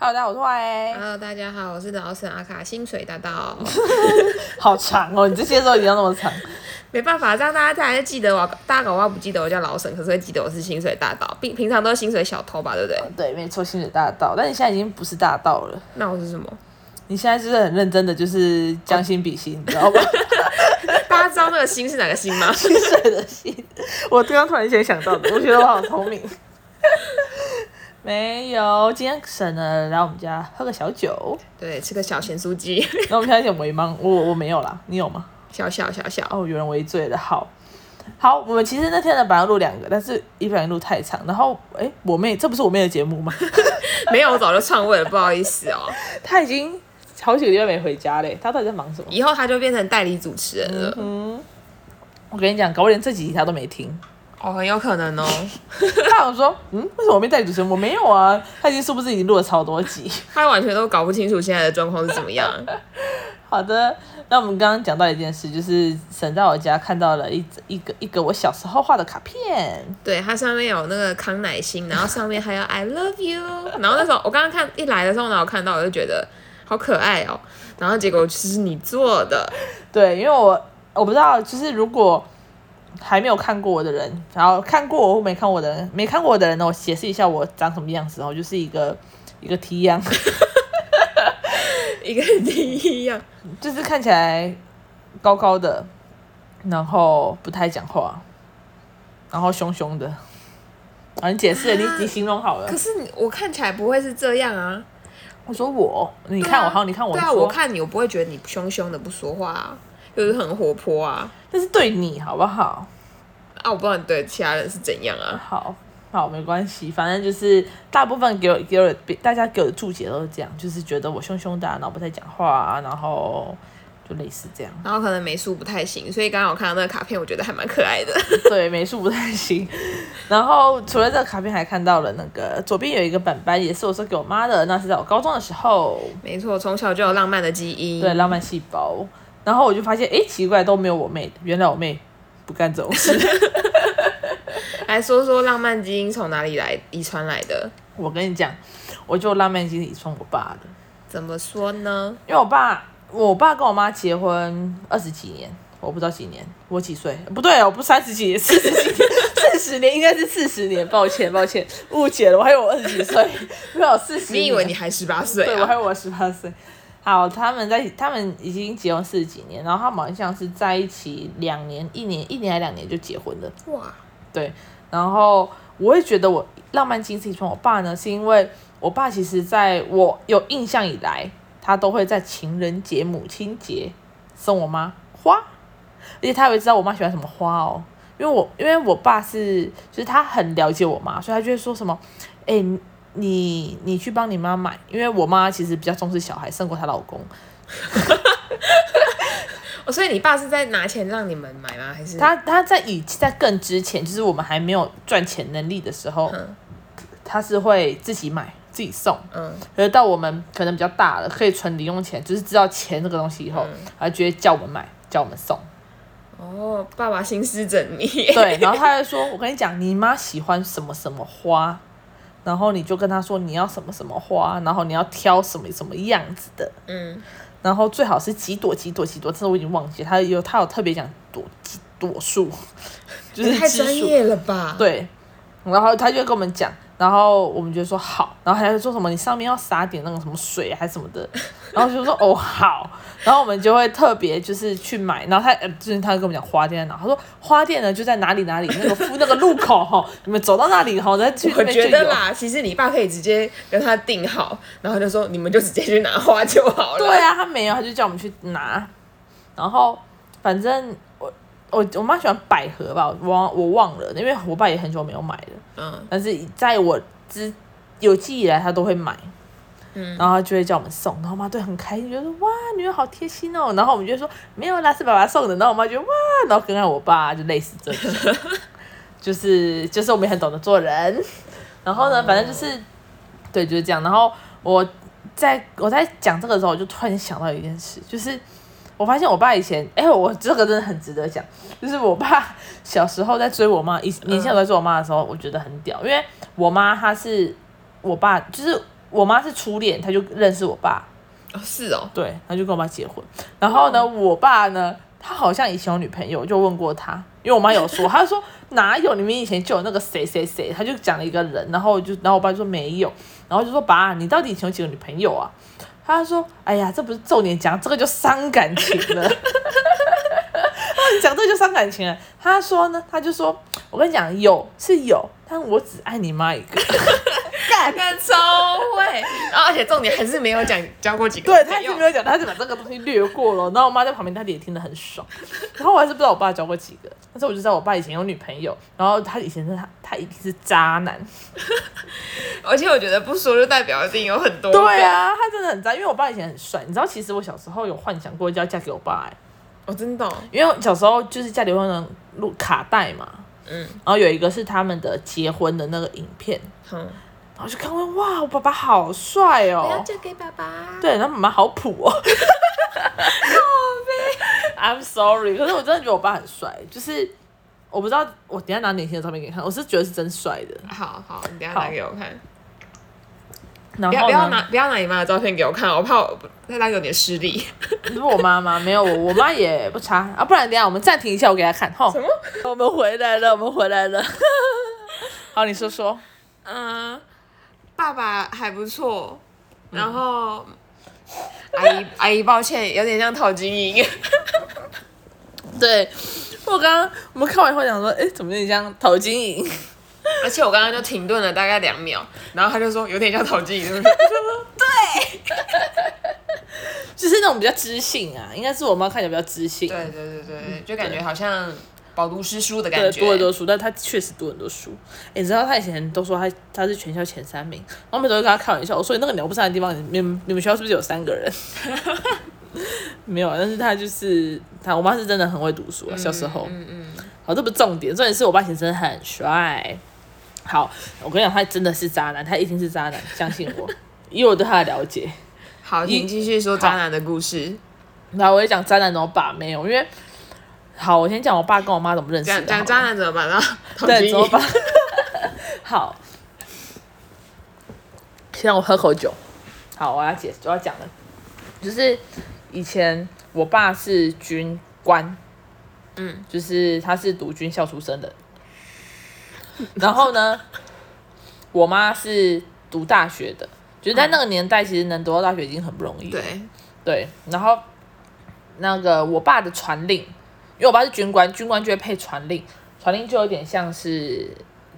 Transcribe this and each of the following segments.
Hello，大家好，我是坏。Hello，大家好，我是老沈阿卡薪水大道。好长哦，你这些都已经那么长。没办法，这样大家才记得我。大家搞不好不记得我叫老沈，可是会记得我是薪水大道。平平常都是薪水小偷吧，对不对？对，没错，薪水大道。但你现在已经不是大道了。那我是什么？你现在就是很认真的，就是将心比心，你知道吗？大家知道那个心是哪个心吗？薪水的心。我刚刚突然间想到的，我觉得我好聪明。没有，今天省了来我们家喝个小酒，对，吃个小咸酥鸡。那我们现在有点微茫，我我没有啦，你有吗？小小小小哦，有人微醉了。好，好，我们其实那天呢本来录两个，但是一不小心录太长。然后，哎，我妹，这不是我妹的节目吗？没有，我早就篡位了，不好意思哦。她已经好几个月没回家嘞，她到底在忙什么？以后她就变成代理主持人了。嗯，我跟你讲，搞不好连这几集她都没听。哦，很有可能哦。他想说，嗯，为什么我没带主持人？我没有啊。他已经是不是已经录了超多集？他完全都搞不清楚现在的状况是怎么样。好的，那我们刚刚讲到一件事，就是沈在我家看到了一一个一个我小时候画的卡片。对，它上面有那个康乃馨，然后上面还有 I love you。然后那时候我刚刚看一来的时候呢，我看到我就觉得好可爱哦。然后结果就是你做的。对，因为我我不知道，就是如果。还没有看过我的人，然后看过我或没看过我的人，没看过我的人呢，我解释一下我长什么样子哦，就是一个一个 T 样，一个 T 样，就是看起来高高的，然后不太讲话，然后凶凶的。啊，你解释，你你形容好了。可是我看起来不会是这样啊。我说我，你看我，好，你看我。对啊，我看你，我不会觉得你凶凶的不说话啊。就是很活泼啊，但是对你好不好？啊，我不知道你对其他人是怎样啊。好，好，没关系，反正就是大部分给我给我大家给我的注解都是这样，就是觉得我凶凶的，然后不太讲话啊，然后就类似这样。然后可能美术不太行，所以刚刚我看到那个卡片，我觉得还蛮可爱的。对，美术不太行。然后除了这个卡片，还看到了那个左边有一个本本，也是我说给我妈的，那是在我高中的时候。没错，从小就有浪漫的基因，对，浪漫细胞。然后我就发现，哎，奇怪，都没有我妹。原来我妹不干这种事。来说说浪漫基因从哪里来，遗传来的？我跟你讲，我就浪漫基因遗传我爸的。怎么说呢？因为我爸，我爸跟我妈结婚二十几年，我不知道几年，我几岁？不对，我不三十几年，四十几年，四十年应该是四十年。抱歉，抱歉，误解了，我还有我二十几岁，没有四十。你以为你还十八岁啊？对，我还有我十八岁。好，他们在他们已经结婚四十几年，然后他们好像是在一起两年，一年一年还两年就结婚了。哇，对，然后我会觉得我浪漫惊喜从我爸呢，是因为我爸其实在我有印象以来，他都会在情人节、母亲节送我妈花，而且他也会知道我妈喜欢什么花哦，因为我因为我爸是就是他很了解我妈，所以他就会说什么，哎。你你去帮你妈买，因为我妈其实比较重视小孩，胜过她老公。所以你爸是在拿钱让你们买吗？还是 他他在以在更之前，就是我们还没有赚钱能力的时候，嗯、他是会自己买自己送。嗯，可是到我们可能比较大了，可以存零用钱，就是知道钱这个东西以后，嗯、他就会叫我们买，叫我们送。哦，爸爸心思缜密。对，然后他就说：“我跟你讲，你妈喜欢什么什么花。”然后你就跟他说你要什么什么花，然后你要挑什么什么样子的，嗯，然后最好是几朵几朵几朵，这我已经忘记，他有他有特别讲朵几朵数，就是太专业了吧？对，然后他就跟我们讲。然后我们就说好，然后还要说什么？你上面要撒点那个什么水还是什么的？然后就说哦好，然后我们就会特别就是去买。然后他呃，就是他跟我们讲花店在哪？他说花店呢就在哪里哪里那个附那个路口哈，你们走到那里哈再去。我觉得啦，其实你爸可以直接跟他订好，然后就说你们就直接去拿花就好了。对啊，他没有，他就叫我们去拿。然后反正我我我妈喜欢百合吧，我忘我忘了，因为我爸也很久没有买了。嗯，但是在我之有记忆以来，他都会买，嗯，然后他就会叫我们送，然后我妈对很开心，觉得说哇，女儿好贴心哦，然后我们就说没有啦，是爸爸送的，然后我妈觉得哇，然后跟着我爸就类似这种，就是就是我们也很懂得做人，然后呢，反正就是对就是这样，然后我在我在讲这个的时候，我就突然想到一件事，就是。我发现我爸以前，哎、欸，我这个真的很值得讲，就是我爸 小时候在追我妈，以年轻在追我妈的时候，我觉得很屌，因为我妈她是我爸，就是我妈是初恋，她就认识我爸。哦，是哦。对，她就跟我爸结婚。然后呢，我爸呢，他好像以前有女朋友，就问过他，因为我妈有说，他就说哪有？你们以前就有那个谁谁谁，他就讲了一个人，然后就，然后我爸就说没有，然后就说爸，你到底以前有几个女朋友啊？他说，哎呀，这不是重点讲，这个就伤感情了。讲这个就伤感情了。他说呢，他就说，我跟你讲，有是有，但我只爱你妈一个。超会，然后而且重点还是没有讲交过几个。对，他还是没有讲，他就把这个东西略过了。然后我妈在旁边，她也听得很爽。然后我还是不知道我爸交过几个，但是我就知道我爸以前有女朋友，然后他以前是他他一定是渣男。而且我觉得不说就代表一定有很多。对啊，他真的很渣，因为我爸以前很帅。你知道，其实我小时候有幻想过就要嫁给我爸哎、欸。我、哦、真的、哦，因为小时候就是家里会能录卡带嘛，嗯，然后有一个是他们的结婚的那个影片，嗯，然后就看完哇，我爸爸好帅哦，我要嫁给爸爸，对，然后妈妈好普哦，靠北，I'm sorry，可是我真的觉得我爸很帅，就是我不知道，我等下拿年轻的照片给你看，我是觉得是真帅的，好好，你等下拿给我看。不要不要拿不要拿你妈的照片给我看，我怕我那张有点失礼。你是我妈妈？没有我，我妈也不差啊。不然等下我们暂停一下，我给她看。哈，什么？我们回来了，我们回来了。好，你说说。嗯，爸爸还不错。然后，阿姨阿姨，抱歉，有点像陶晶莹。对，我刚刚我们看完以后讲说，哎，怎么有点像陶晶莹？而且我刚刚就停顿了大概两秒，然后他就说有点像陶晶莹，对，就是那种比较知性啊，应该是我妈看起来比较知性。对对对对，就感觉好像饱读诗书的感觉。读很多书，但他确实读很多书。你知道他以前都说他他是全校前三名，然后每次都跟他开玩笑，我说你那个鸟不生的地方，你们你们学校是不是有三个人？没有，但是他就是他，我妈是真的很会读书啊，小时候。嗯嗯。好，这不是重点，重点是我爸其实真的很帅。好，我跟你讲，他真的是渣男，他一定是渣男，相信我，以我对他的了解。好，你继续说渣男的故事。那我也讲渣男怎么把妹哦，因为好，我先讲我爸跟我妈怎么认识的。讲渣男怎么办呢？对，怎么办？好，先让我喝口酒。好，我要解，我要讲了，就是以前我爸是军官，嗯，就是他是读军校出身的。然后呢，我妈是读大学的，就是在那个年代，其实能读到大学已经很不容易。对对，然后那个我爸的传令，因为我爸是军官，军官就会配传令，传令就有点像是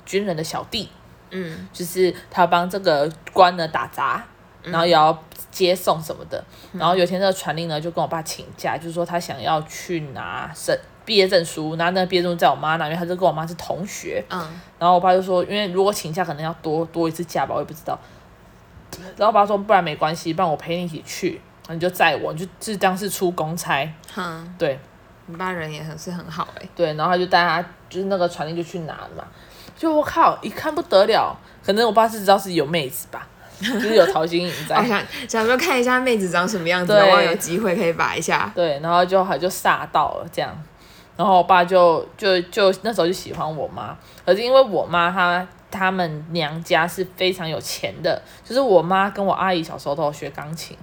军人的小弟，嗯，就是他帮这个官呢打杂，然后也要接送什么的。然后有一天这个传令呢就跟我爸请假，就是说他想要去拿证。毕业证书，拿那个毕业证书在我妈那边，他就跟我妈是同学。嗯。然后我爸就说，因为如果请假可能要多多一次假吧，我也不知道。然后我爸说，不然没关系，不然我陪你一起去，你就载我，你就是当是出公差。嗯。对。你爸人也很是很好哎、欸。对，然后他就带他，就是那个传令就去拿了嘛。就我靠，一看不得了，可能我爸是知道是有妹子吧，就是有陶晶莹在。我想想说看一下妹子长什么样子，然后有机会可以把一下。对，然后就好就煞到了这样。然后我爸就就就那时候就喜欢我妈，可是因为我妈她他们娘家是非常有钱的，就是我妈跟我阿姨小时候都有学钢琴，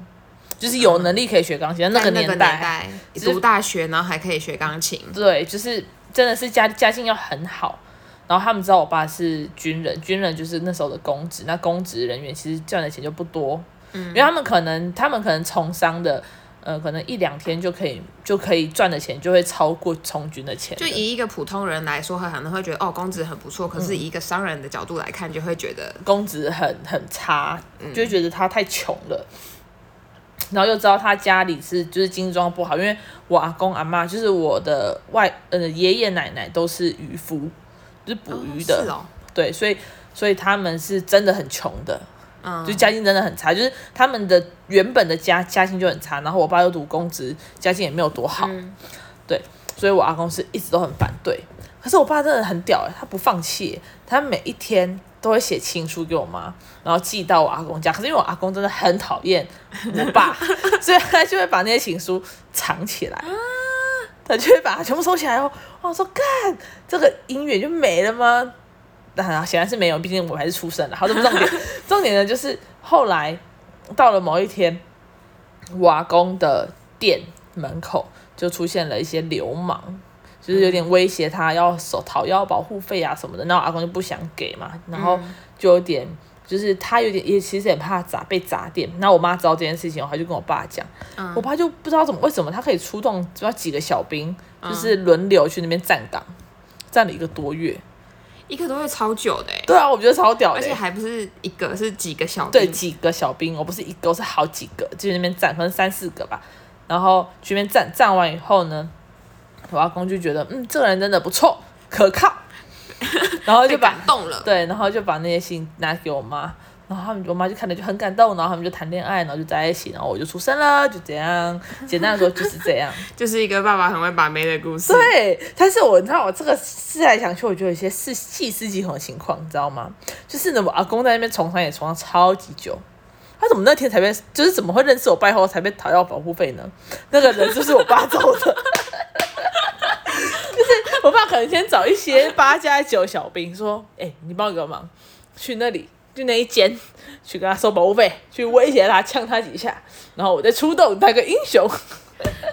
就是有能力可以学钢琴。嗯、那个年代，读大学然后还可以学钢琴，对，就是真的是家家境要很好。然后他们知道我爸是军人，军人就是那时候的公职，那公职人员其实赚的钱就不多，嗯，因为他们可能他们可能从商的。呃，可能一两天就可以就可以赚的钱，就会超过从军的钱的。就以一个普通人来说，他可能会觉得哦，工资很不错。可是以一个商人的角度来看，就会觉得工资很很差，就会觉得他太穷了。嗯、然后又知道他家里是就是精装不好，因为我阿公阿妈就是我的外呃爷爷奶奶都是渔夫，就是捕鱼的。哦是哦、对，所以所以他们是真的很穷的。就家境真的很差，就是他们的原本的家家境就很差，然后我爸又读公职，家境也没有多好，嗯、对，所以我阿公是一直都很反对。可是我爸真的很屌哎，他不放弃，他每一天都会写情书给我妈，然后寄到我阿公家。可是因为我阿公真的很讨厌我爸，所以他就会把那些情书藏起来，他就会把它全部收起来哦。我说干，这个姻缘就没了吗？但显然是没有，毕竟我还是出生了。好，这不重点，重点呢就是后来到了某一天，我阿公的店门口就出现了一些流氓，就是有点威胁他要手讨要保护费啊什么的，然后阿公就不想给嘛，然后就有点。就是他有点也其实也怕砸被砸店，然后我妈知道这件事情，我就跟我爸讲，嗯、我爸就不知道怎么为什么他可以出动只要几个小兵，嗯、就是轮流去那边站岗，站了一个多月，一个多月超久的，对啊，我觉得超屌的，而且还不是一个，是几个小兵，对，几个小兵，我不是一个，我是好几个，就在那边站，可能三四个吧，然后去那边站，站完以后呢，我阿公就觉得，嗯，这个人真的不错，可靠。然后就把感动了，对，然后就把那些信拿给我妈，然后他们我妈就看着就很感动，然后他们就谈恋爱，然后就在一起，然后我就出生了，就这样，简单的说就是这样，就是一个爸爸很会把妹的故事。对，但是我你知道我这个思来想去，我觉得有些是细思极恐的情况，你知道吗？就是呢，我阿公在那边从商也从商超级久，他怎么那天才被，就是怎么会认识我爸后才被讨要保护费呢？那个人就是我爸做的。我爸可能先找一些八加九小兵，说：“哎、欸，你帮我个忙，去那里，去那一间，去跟他收保护费，去威胁他，呛他几下，然后我再出动当个英雄。”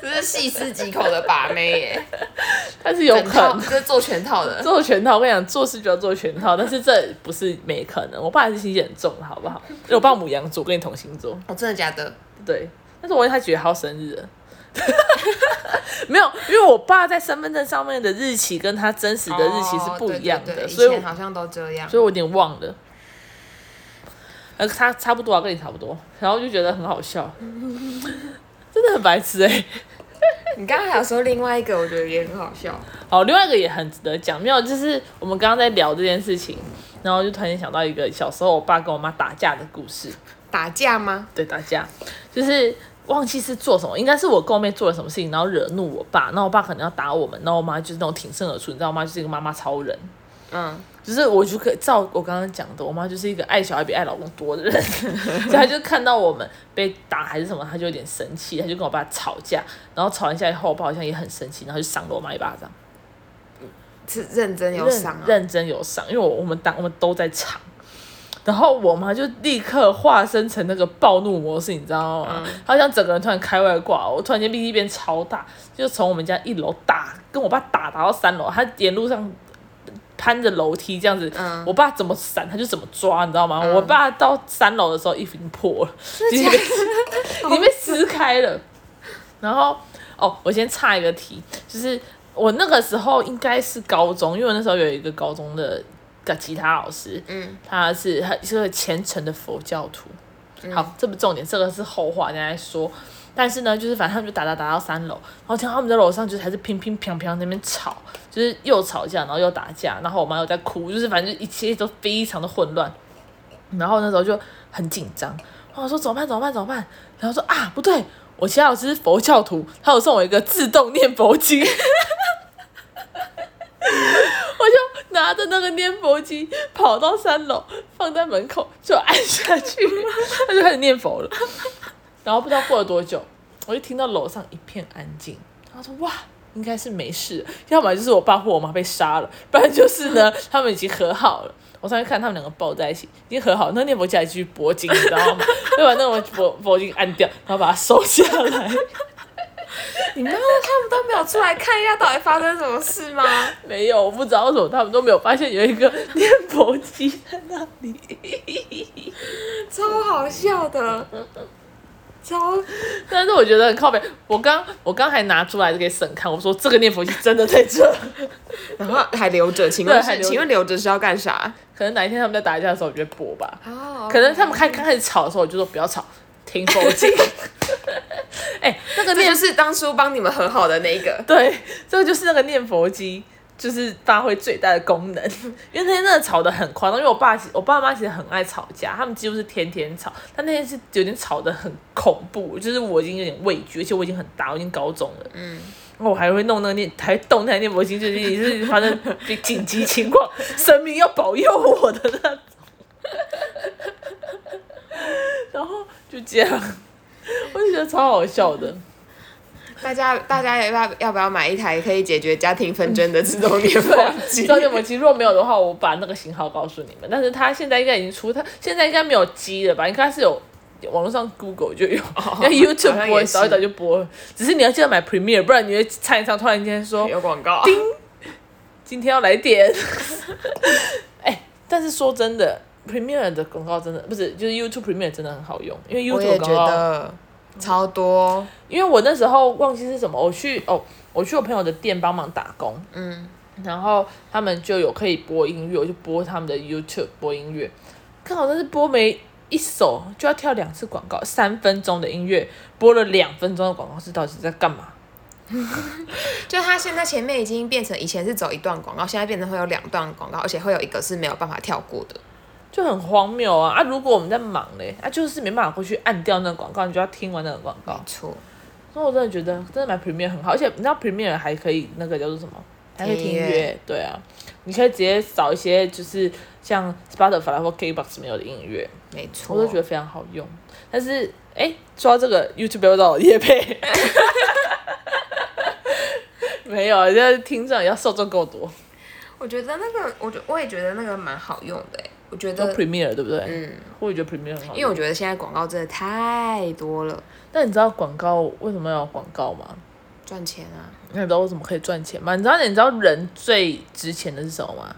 这是细思极恐的把妹耶，他是有可能，这是做全套的，做全套。我跟你讲，做事就要做全套，但是这不是没可能。我爸还是心机很重的，好不好？因为我爸母羊座，跟你同星座。哦，真的假的？对，但是我问他几月号生日。没有，因为我爸在身份证上面的日期跟他真实的日期是不一样的，哦、对对对，所以好像都这样，所以我有点忘了。呃，差差不多啊，跟你差不多，然后就觉得很好笑，真的很白痴哎、欸。你刚刚还有说另外一个，我觉得也很好笑。好，另外一个也很值得讲，没有，就是我们刚刚在聊这件事情，然后就突然想到一个小时候我爸跟我妈打架的故事。打架吗？对，打架，就是。忘记是做什么，应该是我跟我妹做了什么事情，然后惹怒我爸，然后我爸可能要打我们，然后我妈就是那种挺身而出，你知道我妈？就是一个妈妈超人，嗯，就是我就可以照我刚刚讲的，我妈就是一个爱小孩比爱老公多的人，所以她就看到我们被打还是什么，她就有点生气，她就跟我爸吵架，然后吵完架以后，我爸好像也很生气，然后就赏了我妈一巴掌，是认真有赏、啊，认真有赏，因为我我们当我们都在场。然后我妈就立刻化身成那个暴怒模式，你知道吗？好像整个人突然开外挂，我突然间力气变超大，就从我们家一楼打，跟我爸打打到三楼，他沿路上攀着楼梯这样子，我爸怎么闪他就怎么抓，你知道吗？我爸到三楼的时候衣服已经破了，已经被已经被撕开了。然后哦，我先插一个题，就是我那个时候应该是高中，因为我那时候有一个高中的。个吉他老师，嗯，他是他是个虔诚的佛教徒。嗯、好，这不重点，这个是后话，再说。但是呢，就是反正他们就打打打到三楼，然后听到他们在楼上就是还是乒乒乓乓那边吵，就是又吵架，然后又打架，然后我妈又在哭，就是反正一切都非常的混乱。然后那时候就很紧张，我说怎么办？怎么办？怎么办？然后说啊，不对，我其他老师是佛教徒，他有送我一个自动念佛机。我就拿着那个念佛机跑到三楼，放在门口就按下去，他就开始念佛了。然后不知道过了多久，我就听到楼上一片安静。他说：“哇，应该是没事，要么就是我爸或我妈被杀了，不然就是呢，他们已经和好了。”我上去看他们两个抱在一起，已经和好。那念佛机还继续播经，你知道吗？就把那个佛佛经按掉，然后把它收下来。你们他们都没有出来看一下到底发生什么事吗？没有，我不知道为什么他们都没有发现有一个念佛机在那里，超好笑的，超。但是我觉得很靠北。我刚我刚还拿出来给沈看，我说这个念佛机真的在这，然后还留着。请问是请问留着是要干啥？可能哪一天他们在打架的时候我就会播吧。Oh, okay. 可能他们开刚开始吵的时候，我就说不要吵。听佛经，那个念就是当初帮你们和好的那个，对，这个就是那个念佛机，就是发挥最大的功能。因为那天真的吵得很夸张，因为我爸我爸妈其实很爱吵架，他们几乎是天天吵。但那天是有点吵得很恐怖，就是我已经有点畏惧，而且我已经很大，我已经高中了，嗯，然后我还会弄那个念，还动那台念佛机，就是也是反正紧急情况，神明要保佑我的那种。然后就这样，我就觉得超好笑的。大家大家要要不要买一台可以解决家庭纷争的自动点火机？自动点火机，如果没有的话，我把那个型号告诉你们。但是它现在应该已经出，它现在应该没有机了吧？应该是有网络上 Google 就有，那、哦、YouTube 播，找一找就播了。只是你要记得买 Premiere，不然你会唱一唱，突然间说有广告，叮，今天要来点。哎、欸，但是说真的，Premiere 的广告真的不是，就是 YouTube Premiere 真的很好用，因为 YouTube 广告。超多，因为我那时候忘记是什么，我去哦，我去我朋友的店帮忙打工，嗯，然后他们就有可以播音乐，我就播他们的 YouTube 播音乐，刚好那是播没一首就要跳两次广告，三分钟的音乐播了两分钟的广告，是到底在干嘛？就他现在前面已经变成以前是走一段广告，现在变成会有两段广告，而且会有一个是没有办法跳过的。就很荒谬啊！啊，如果我们在忙嘞，啊，就是没办法过去按掉那个广告，你就要听完那个广告。没错。所以我真的觉得，真的买 Premiere 很好，而且你知道 Premiere 还可以那个叫做什么？还可以听音乐。对啊，你可以直接找一些就是像 Spotify 或 KBox 没有的音乐。没错。我都觉得非常好用。但是，哎，说到这个 YouTube 要找我业配。没有，现在听众要受众够多。我觉得那个，我觉我也觉得那个蛮好用的。我觉得 Premiere 对不对？嗯，我也觉得 Premiere 很好。因为我觉得现在广告真的太多了。但你知道广告为什么要有广告吗？赚钱啊！那你知道为什么可以赚钱吗？你知道你知道人最值钱的是什么吗？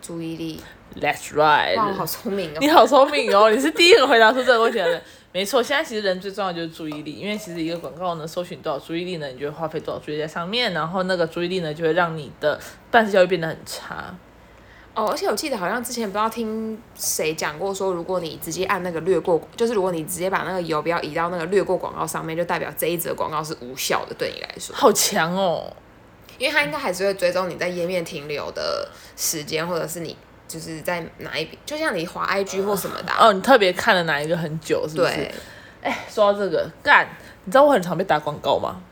注意力。That's right。哇，好聪明哦！你好聪明哦！你是第一个回答出这个问题的人。没错，现在其实人最重要的就是注意力，因为其实一个广告呢，搜寻多少注意力呢，你就会花费多少注意力在上面，然后那个注意力呢，就会让你的办事效率变得很差。哦，而且我记得好像之前不知道听谁讲过，说如果你直接按那个略过，就是如果你直接把那个游标移到那个略过广告上面，就代表这一则广告是无效的，对你来说。好强哦！因为它应该还是会追踪你在页面停留的时间，或者是你就是在哪一笔，就像你滑 IG 或什么的、啊。哦，你特别看了哪一个很久，是不是？对。哎，说到这个，干，你知道我很常被打广告吗？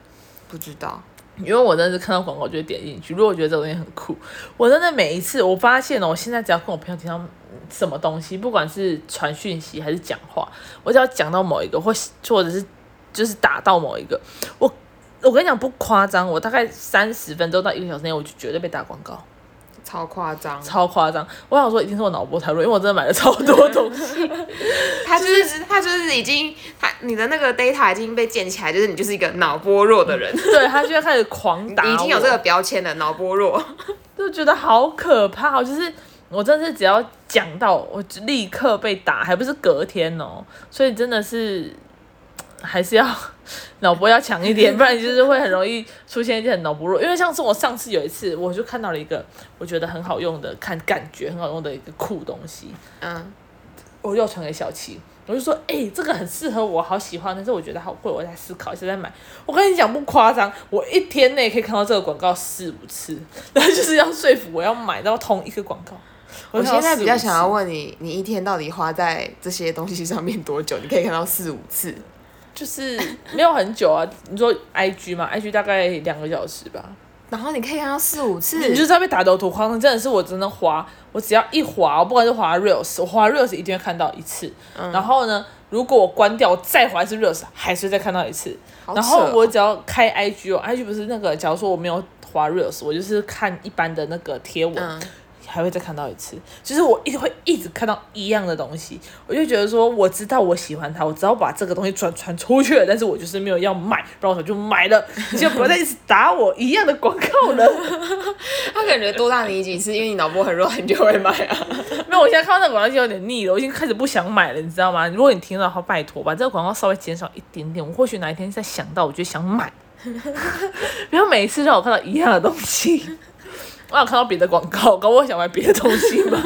不知道。因为我真的是看到广告就会点进去，如果我觉得这个东西很酷，我真的每一次我发现哦，我现在只要跟我朋友提到什么东西，不管是传讯息还是讲话，我只要讲到某一个，或或者是就是打到某一个，我我跟你讲不夸张，我大概三十分钟到一个小时内，我就绝对被打广告。超夸张，超夸张！我想说，一定是我脑波太弱，因为我真的买了超多东西。他就是他就是已经他你的那个 data 已经被建起来，就是你就是一个脑波弱的人。对，他就要开始狂打，已经有这个标签了，脑波弱，就觉得好可怕。就是我真的是只要讲到，我就立刻被打，还不是隔天哦。所以真的是。还是要 脑波要强一点，不然就是会很容易出现一些很脑波弱。因为像是我上次有一次，我就看到了一个我觉得很好用的，看感觉很好用的一个酷东西，嗯，我又传给小七，我就说，哎、欸，这个很适合我，好喜欢，但是我觉得好贵，我在思考一下再买。我跟你讲不夸张，我一天内可以看到这个广告四五次，然后就是要说服我要买到同一个广告。我现在比较想要问你，你一天到底花在这些东西上面多久？你可以看到四五次。就是没有很久啊，你说 I G 嘛，I G 大概两个小时吧，然后你可以看到四五次，你就在被打到头框，真的是我真的滑，我只要一滑，我不管是滑 Reels，我滑 Reels 一定会看到一次，嗯、然后呢，如果我关掉我再滑一次 Reels，还是再看到一次，哦、然后我只要开 I G 哦，I G 不是那个，假如说我没有滑 Reels，我就是看一般的那个贴文。嗯还会再看到一次，就是我一直会一直看到一样的东西，我就觉得说，我知道我喜欢它，我只要把这个东西转传出去了，但是我就是没有要买，然后我就买了，你就不要再一直打我一样的广告了。他感觉多大你几次，因为你脑波很弱，你就会买啊。没有，我现在看到那个广告就有点腻了，我已经开始不想买了，你知道吗？如果你听到的话，拜托把这个广告稍微减少一点点，我或许哪一天再想到，我就想买，不要每一次让我看到一样的东西。我有看到别的广告，搞我想买别的东西嘛。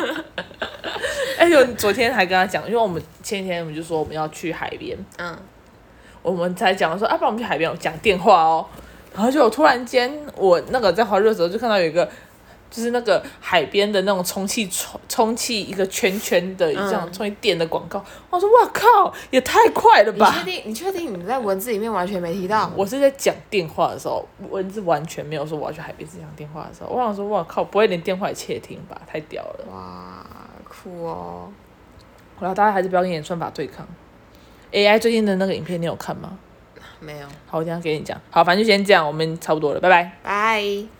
哎呦，昨天还跟他讲，因为我们前几天我们就说我们要去海边，嗯，我们才讲说，啊，不然我们去海边，我讲电话哦。然后就突然间，我那个在滑热的时候，就看到有一个。就是那个海边的那种充气充充气一个圈圈的这样充气垫的广告，嗯、我说哇靠，也太快了吧！你确定？你确定你在文字里面完全没提到？我是在讲电话的时候，文字完全没有说我要去海边是讲电话的时候。我想说哇靠，不会连电话也窃听吧？太屌了！哇，酷哦！然后大家还是不要跟演算法对抗。AI 最近的那个影片你有看吗？没有。好，我等下给你讲。好，反正就先这样，我们差不多了，拜拜。拜。